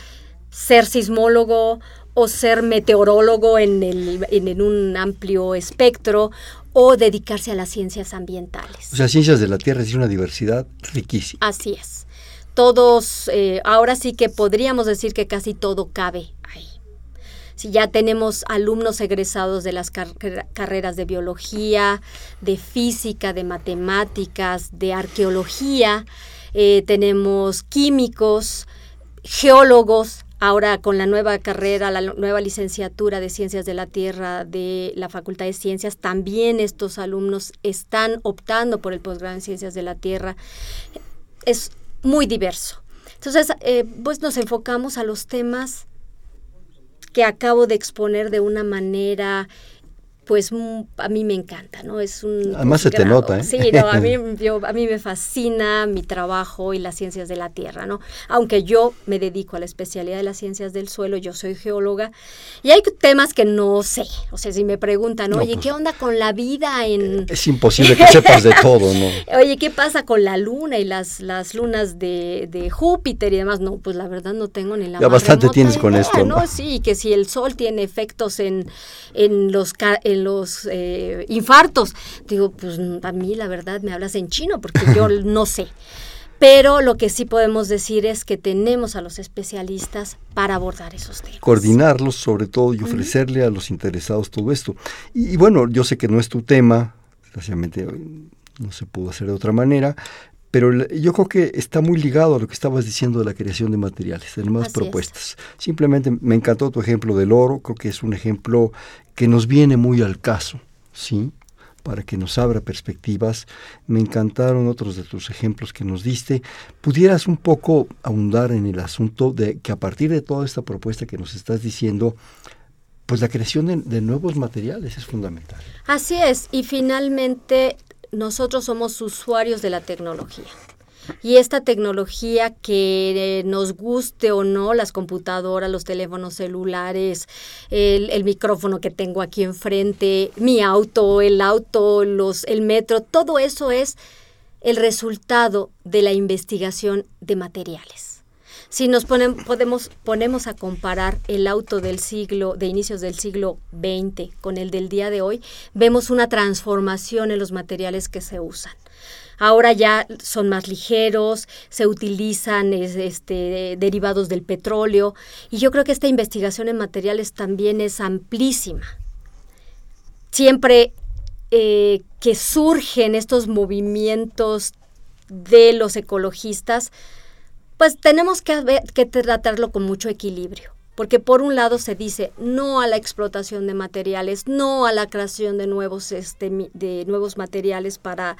ser sismólogo o ser meteorólogo en, el, en, un amplio espectro, o dedicarse a las ciencias ambientales. O sea, ciencias de la Tierra es una diversidad riquísima. Así es. Todos, eh, ahora sí que podríamos decir que casi todo cabe ahí. Si ya tenemos alumnos egresados de las carreras de biología, de física, de matemáticas, de arqueología, eh, tenemos químicos, geólogos, Ahora con la nueva carrera, la nueva licenciatura de Ciencias de la Tierra de la Facultad de Ciencias, también estos alumnos están optando por el posgrado en Ciencias de la Tierra. Es muy diverso. Entonces, eh, pues nos enfocamos a los temas que acabo de exponer de una manera pues mm, a mí me encanta, ¿no? Es un Además se te nota, ¿eh? Sí, no, a mí, a mí me fascina mi trabajo y las ciencias de la tierra, ¿no? Aunque yo me dedico a la especialidad de las ciencias del suelo, yo soy geóloga y hay temas que no sé, o sea, si me preguntan, oye, pues, ¿qué onda con la vida en...? Es imposible que sepas de todo, ¿no? oye, ¿qué pasa con la luna y las, las lunas de, de Júpiter y demás? No, pues la verdad no tengo ni la Ya bastante tienes con esto, ¿no? Sí, que si el sol tiene efectos en, en los los eh, infartos. Digo, pues a mí la verdad me hablas en chino porque yo no sé. Pero lo que sí podemos decir es que tenemos a los especialistas para abordar esos temas. Coordinarlos sobre todo y ofrecerle a los interesados todo esto. Y, bueno, yo sé que no es tu tema, desgraciadamente no se pudo hacer de otra manera, pero yo creo que está muy ligado a lo que estabas diciendo de la creación de materiales, de nuevas propuestas. Simplemente me encantó tu ejemplo del oro, creo que es un ejemplo que nos viene muy al caso, ¿sí? Para que nos abra perspectivas. Me encantaron otros de tus ejemplos que nos diste. ¿Pudieras un poco ahondar en el asunto de que a partir de toda esta propuesta que nos estás diciendo, pues la creación de, de nuevos materiales es fundamental? Así es, y finalmente nosotros somos usuarios de la tecnología. Y esta tecnología que nos guste o no, las computadoras, los teléfonos celulares, el, micrófono que tengo aquí enfrente, mi auto, el auto, los, el metro, todo eso es el resultado de la investigación de materiales. Si nos podemos, ponemos a comparar el auto del siglo, de inicios del siglo XX con el del día de hoy, vemos una transformación en los materiales que se usan. Ahora ya son más ligeros, se utilizan este, derivados del petróleo y yo creo que esta investigación en materiales también es amplísima. Siempre eh, que surgen estos movimientos de los ecologistas, pues tenemos que, que tratarlo con mucho equilibrio porque por un lado se dice no a la explotación de materiales, no a la creación de nuevos, este, de nuevos materiales para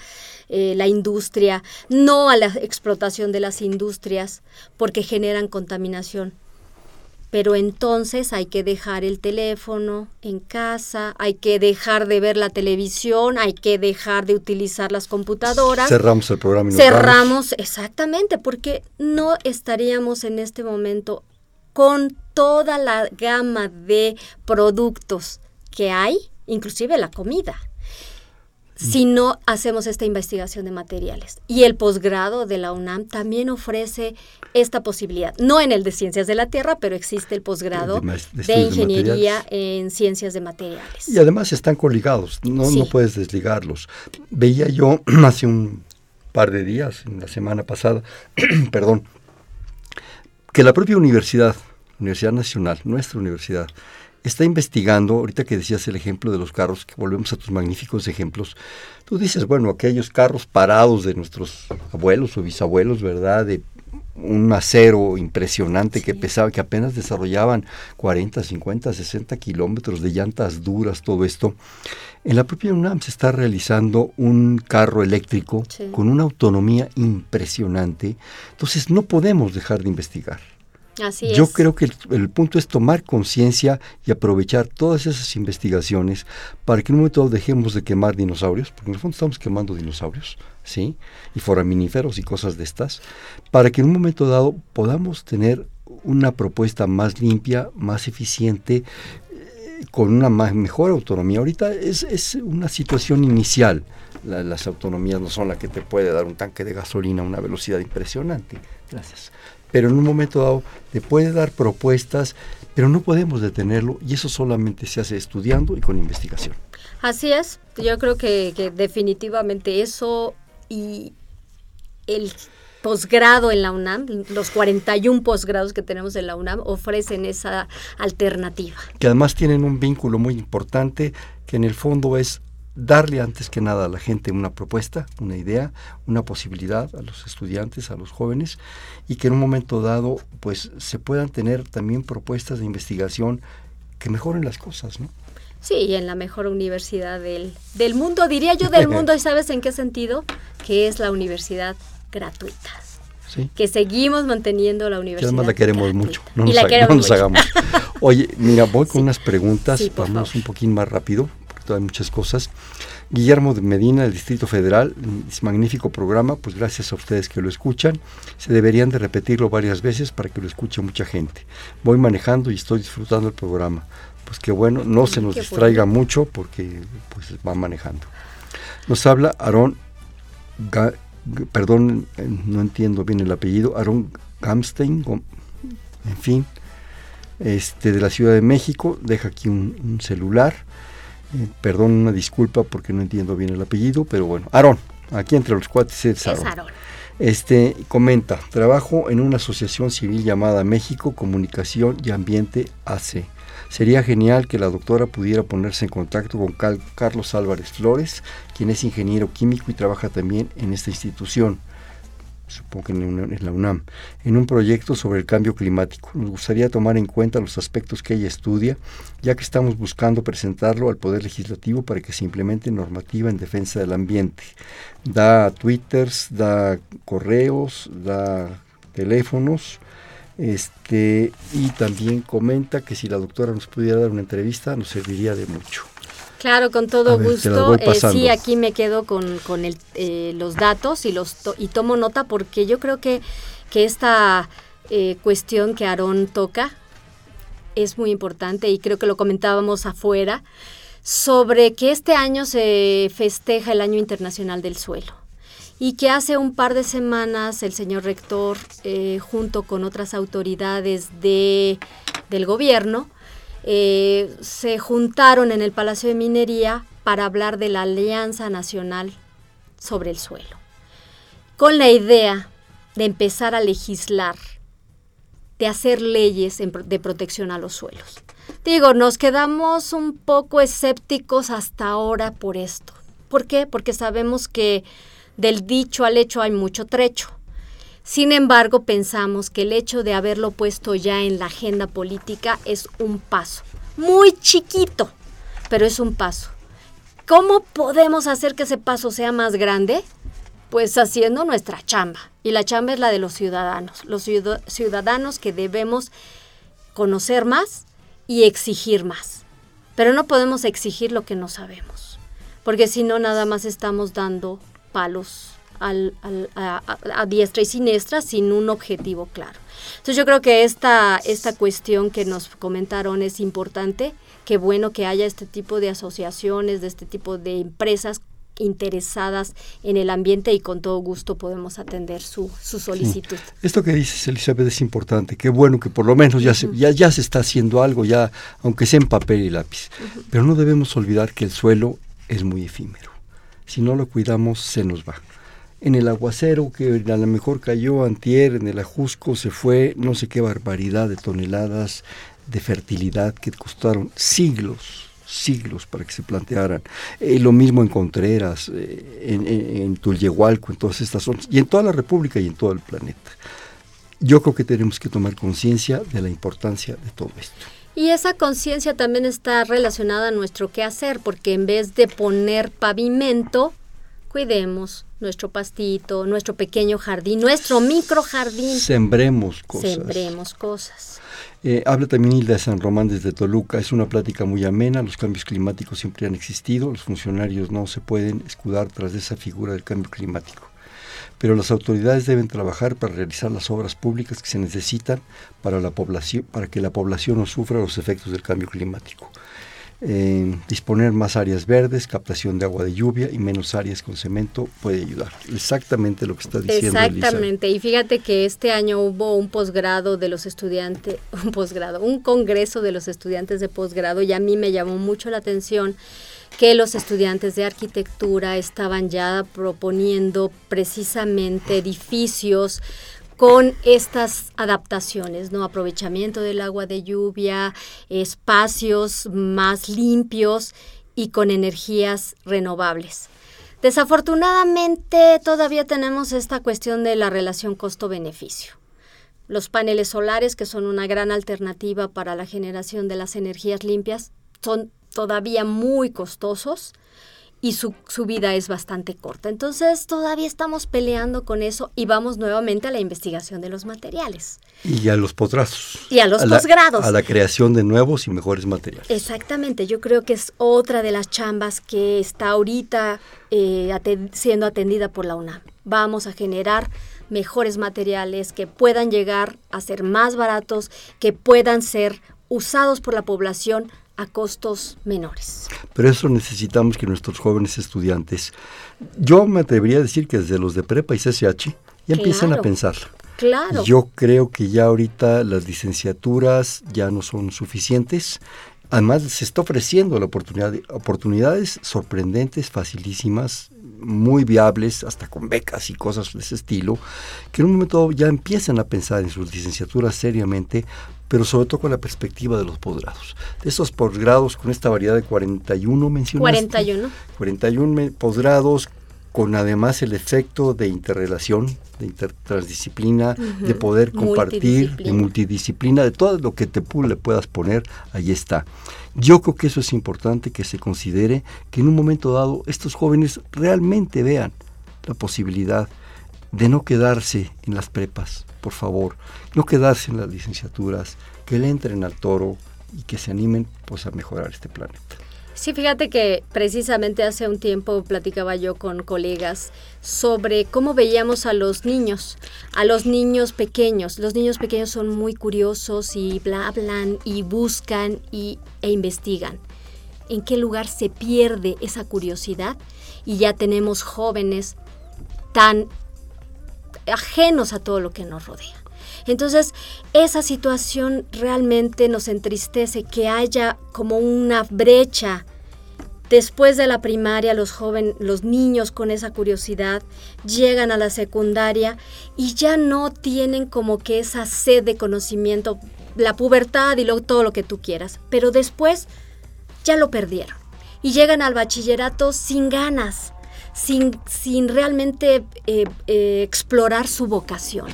eh, la industria, no a la explotación de las industrias, porque generan contaminación. Pero entonces hay que dejar el teléfono en casa, hay que dejar de ver la televisión, hay que dejar de utilizar las computadoras. Cerramos el programa. Y Cerramos, exactamente, porque no estaríamos en este momento con toda la gama de productos que hay, inclusive la comida, si no hacemos esta investigación de materiales. Y el posgrado de la UNAM también ofrece esta posibilidad. No en el de Ciencias de la Tierra, pero existe el posgrado de, Ingeniería en Ciencias de Materiales. Y además están coligados, no, no puedes desligarlos. Veía yo hace un par de días, en la semana pasada, perdón, que la propia universidad Universidad Nacional, nuestra universidad, está investigando, ahorita que decías el ejemplo de los carros, que volvemos a tus magníficos ejemplos, tú dices, bueno, aquellos carros parados de nuestros abuelos o bisabuelos, ¿verdad? De un acero impresionante que pesaba, que apenas desarrollaban 40, 50, 60 kilómetros de llantas duras, todo esto. En la propia UNAM se está realizando un carro eléctrico con una autonomía impresionante. Entonces no podemos dejar de investigar. Yo creo que el, punto es tomar conciencia y aprovechar todas esas investigaciones para que en un momento dejemos de quemar dinosaurios, porque en el fondo estamos quemando dinosaurios, ¿sí? Y foraminíferos y cosas de estas, para que en un momento dado podamos tener una propuesta más limpia, más eficiente, eh, con una mejor autonomía. Ahorita es, es una situación inicial. las autonomías no son las que te puede dar un tanque de gasolina a una velocidad impresionante. Gracias pero en un momento dado te puede dar propuestas, pero no podemos detenerlo y eso solamente se hace estudiando y con investigación. Así es, yo creo que, que definitivamente eso y el posgrado en la UNAM, los 41 posgrados que tenemos en la UNAM ofrecen esa alternativa. Que además tienen un vínculo muy importante que en el fondo es darle antes que nada a la gente una propuesta, una idea, una posibilidad a los estudiantes, a los jóvenes, y que en un momento dado pues se puedan tener también propuestas de investigación que mejoren las cosas, ¿no? Sí, en la mejor universidad del, del mundo, diría yo del mundo, ¿y sabes en qué sentido? Que es la universidad gratuita. Sí. Que seguimos manteniendo la universidad. Que además la queremos gratuita. mucho, no Y nos, la ha- queremos no nos mucho. hagamos. Oye, mira, voy con Sí. unas preguntas, Sí, vamos favor. un poquín más rápido, todavía hay muchas cosas. Guillermo de Medina, del Distrito Federal, es magnífico programa, pues gracias a ustedes que lo escuchan. Se deberían de repetirlo varias veces para que lo escuche mucha gente. Voy manejando y estoy disfrutando el programa. Pues qué bueno, no se nos distraiga mucho porque pues va manejando. Nos habla Aarón, perdón, eh, no entiendo bien el apellido, Aarón Gamstein, en fin, este de la Ciudad de México, deja aquí un, un celular. Perdón, una disculpa porque no entiendo bien el apellido, pero bueno, Aarón, aquí entre los cuates es Aarón. Este comenta, trabajo en una asociación civil llamada México Comunicación y Ambiente AC. Sería genial que la doctora pudiera ponerse en contacto con Carlos Álvarez Flores, quien es ingeniero químico y trabaja también en esta institución, supongo que en, la UNAM, en un proyecto sobre el cambio climático. Nos gustaría tomar en cuenta los aspectos que ella estudia, ya que estamos buscando presentarlo al Poder Legislativo para que se implemente normativa en defensa del ambiente. Da twitters, da correos, da teléfonos, este y también comenta que si la doctora nos pudiera dar una entrevista nos serviría de mucho. Claro, con todo ver, gusto. Eh, sí, aquí me quedo con, con el, eh, los datos y los to- y tomo nota porque yo creo que, que esta eh, cuestión que Aarón toca es muy importante y creo que lo comentábamos afuera sobre que este año se festeja el Año Internacional del Suelo y que hace un par de semanas el señor rector, eh, junto con otras autoridades de, del gobierno, eh, se juntaron en el Palacio de Minería para hablar de la Alianza Nacional sobre el Suelo, con la idea de empezar a legislar, de hacer leyes de protección a los suelos. Digo, nos quedamos un poco escépticos hasta ahora por esto. ¿Por qué? Porque sabemos que del dicho al hecho hay mucho trecho. Sin embargo, pensamos que el hecho de haberlo puesto ya en la agenda política es un paso, muy chiquito, pero es un paso. ¿Cómo podemos hacer que ese paso sea más grande? Pues haciendo nuestra chamba. Y la chamba es la de los ciudadanos, los ciuda- ciudadanos que debemos conocer más y exigir más. Pero no podemos exigir lo que no sabemos, porque si no nada más estamos dando palos al- al- a, a- a diestra y siniestra sin un objetivo claro. Entonces yo creo que esta, esta cuestión que nos comentaron es importante, qué bueno que haya este tipo de asociaciones, de este tipo de empresas interesadas en el ambiente y con todo gusto podemos atender su, su solicitud. Esto que dices, Elizabeth, es importante. Qué bueno que por lo menos ya, se, ya, ya se está haciendo algo, ya, aunque sea en papel y lápiz. Pero no debemos olvidar que el suelo es muy efímero. Si no lo cuidamos, se nos va. En el aguacero que a lo mejor cayó antier, en el ajusco se fue no sé qué barbaridad de toneladas de fertilidad que costaron siglos, siglos para que se plantearan. Eh, lo mismo en Contreras, eh, en, en, en Tulyehualco, en todas estas zonas, y en toda la República y en todo el planeta. Yo creo que tenemos que tomar conciencia de la importancia de todo esto. Y esa conciencia también está relacionada a nuestro quehacer, porque en vez de poner pavimento, cuidemos nuestro pastito, nuestro pequeño jardín, nuestro micro jardín. Sembremos cosas. Sembremos cosas. Eh, habla también Hilda de San Román desde Toluca. Es una plática muy amena. Los cambios climáticos siempre han existido. Los funcionarios no se pueden escudar tras esa figura del cambio climático. Pero las autoridades deben trabajar para realizar las obras públicas que se necesitan para, la población, para que la población no sufra los efectos del cambio climático. Eh, disponer más áreas verdes, captación de agua de lluvia y menos áreas con cemento puede ayudar. Exactamente lo que está diciendo Exactamente. Y fíjate que este año hubo un posgrado de los estudiantes, un posgrado, un congreso de los estudiantes de posgrado y a mí me llamó mucho la atención que los estudiantes de arquitectura estaban ya proponiendo precisamente edificios con estas adaptaciones, ¿no? Aprovechamiento del agua de lluvia, espacios más limpios y con energías renovables. Desafortunadamente todavía tenemos esta cuestión de la relación costo-beneficio. Los paneles solares, que son una gran alternativa para la generación de las energías limpias, son todavía muy costosos y su, su, vida es bastante corta. Entonces todavía estamos peleando con eso y vamos nuevamente a la investigación de los materiales. Y a los posgrados. Y a los posgrados. a la creación de nuevos y mejores materiales. Exactamente, yo creo que es otra de las chambas que está ahorita eh, siendo atendida por la UNAM. Vamos a generar mejores materiales que puedan llegar a ser más baratos, que puedan ser usados por la población a costos menores. Pero eso necesitamos que nuestros jóvenes estudiantes, yo me atrevería a decir que desde los de prepa y CCH, ya empiecen a pensar. Claro. Yo creo que ya ahorita las licenciaturas ya no son suficientes. Además, se está ofreciendo la oportunidad de, oportunidades sorprendentes, facilísimas, muy viables, hasta con becas y cosas de ese estilo, que en un momento ya empiezan a pensar en sus licenciaturas seriamente pero sobre todo con la perspectiva de los posgrados. De esos posgrados con esta variedad de 41 mencionaste. 41. 41 posgrados con además el efecto de interrelación, de intertransdisciplina, de poder compartir, de multidisciplina, de todo lo que te le puedas poner, ahí está. Yo creo que eso es importante que se considere que en un momento dado estos jóvenes realmente vean la posibilidad de no quedarse en las prepas, por favor, no quedarse en las licenciaturas, que le entren al toro y que se animen pues a mejorar este planeta. Sí, fíjate que precisamente hace un tiempo platicaba yo con colegas sobre cómo veíamos a los niños, a los niños pequeños. Los niños pequeños son muy curiosos y hablan y buscan y, e investigan. ¿En qué lugar se pierde esa curiosidad? Y ya tenemos jóvenes tan ajenos a todo lo que nos rodea. Entonces, esa situación realmente nos entristece, que haya como una brecha. Después de la primaria, los jóvenes, los niños con esa curiosidad llegan a la secundaria y ya no tienen como que esa sed de conocimiento, la pubertad y todo lo que tú quieras. Pero después ya lo perdieron y llegan al bachillerato sin ganas sin, sin realmente eh, eh, explorar su vocación.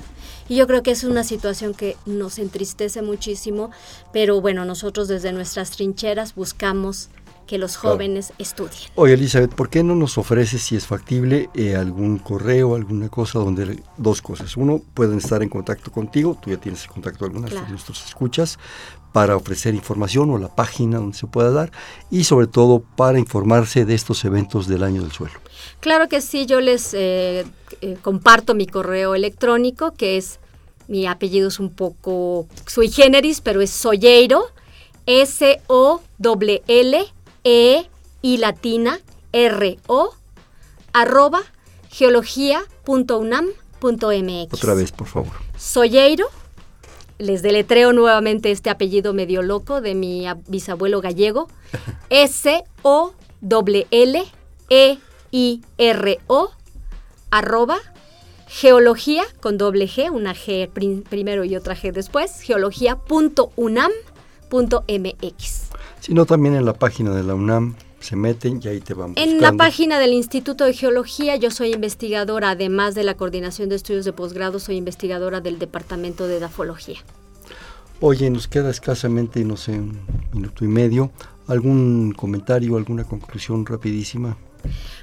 Y yo creo que es una situación que nos entristece muchísimo, pero bueno, nosotros desde nuestras trincheras buscamos que los jóvenes estudien. Oye, Elizabeth, ¿por qué no nos ofreces, si es factible, eh, algún correo, alguna cosa donde dos cosas? Uno, pueden estar en contacto contigo, tú ya tienes contacto algunas de nuestros escuchas, para ofrecer información o la página donde se pueda dar y sobre todo para informarse de estos eventos del año del suelo. Claro que sí, yo les eh, eh, comparto mi correo electrónico que es, mi apellido es un poco sui generis, pero es Soyeiro, S-O-L-L e y latina R O arroba geología.unam.mx. Otra vez, por favor. Soyeiro, les deletreo nuevamente este apellido medio loco de mi bisabuelo gallego, S O L L E I R O arroba geología con doble G, una G primero y otra G después, geología.unam.mx sino también en la página de la UNAM se meten y ahí te vamos. En la página del Instituto de Geología yo soy investigadora, además de la coordinación de estudios de posgrado, soy investigadora del Departamento de Dafología. Oye, nos queda escasamente, no sé, un minuto y medio. ¿Algún comentario, alguna conclusión rapidísima?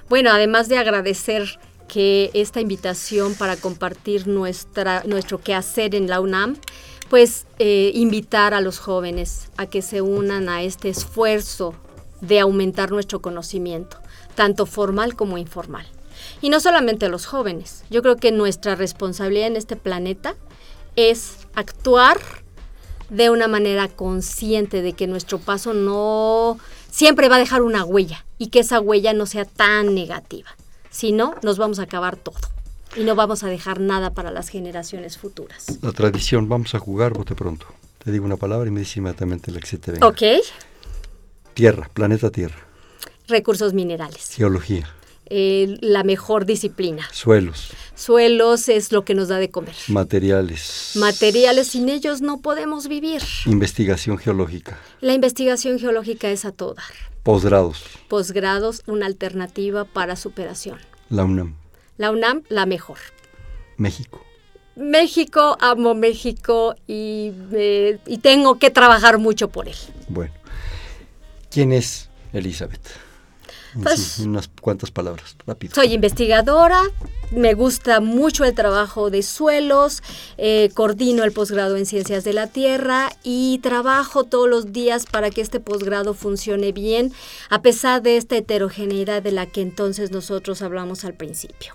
Bueno, además de agradecer que esta invitación para compartir nuestra, nuestro quehacer en la UNAM, pues eh, invitar a los jóvenes a que se unan a este esfuerzo de aumentar nuestro conocimiento, tanto formal como informal. Y no solamente a los jóvenes, yo creo que nuestra responsabilidad en este planeta es actuar de una manera consciente de que nuestro paso no siempre va a dejar una huella y que esa huella no sea tan negativa. Si no, nos vamos a acabar todo y no vamos a dejar nada para las generaciones futuras. La tradición, vamos a jugar bote pronto. Te digo una palabra y me dice inmediatamente la que se te venga. Ok. Tierra, planeta Tierra. Recursos minerales. Geología. Eh, la mejor disciplina. Suelos. Suelos es lo que nos da de comer. Materiales. Materiales, sin ellos no podemos vivir. Investigación geológica. La investigación geológica es a todo dar. Posgrados. Posgrados, una alternativa para superación. La UNAM. La UNAM, la mejor. México. México, amo México y, eh, y tengo que trabajar mucho por él. Bueno, ¿quién es Elizabeth? Pues- en unas cuantas palabras, rápido. Soy investigadora, me gusta mucho el trabajo de suelos, eh, coordino el posgrado en ciencias de la tierra y trabajo todos los días para que este posgrado funcione bien, a pesar de esta heterogeneidad de la que entonces nosotros hablamos al principio.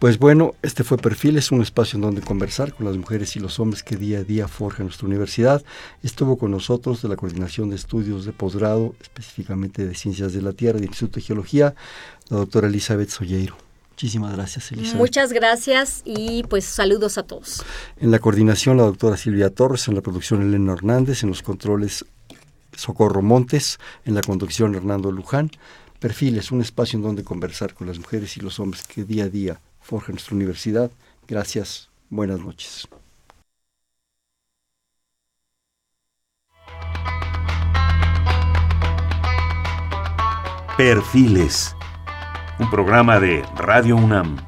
Pues bueno, este fue Perfiles, un espacio en donde conversar con las mujeres y los hombres que día a día forjan nuestra universidad. Estuvo con nosotros de la Coordinación de Estudios de Posgrado, específicamente de Ciencias de la Tierra, del Instituto de Geología, la doctora Elizabeth Solleiro. Muchísimas gracias, Elizabeth. Muchas gracias y pues saludos a todos. En la coordinación, la doctora Silvia Torres, en la producción, Elena Hernández, en los controles, Socorro Montes, en la conducción, Hernando Luján. Perfiles, un espacio en donde conversar con las mujeres y los hombres que día a día forjan nuestra universidad. Gracias, buenas noches. Perfiles, un programa de Radio UNAM.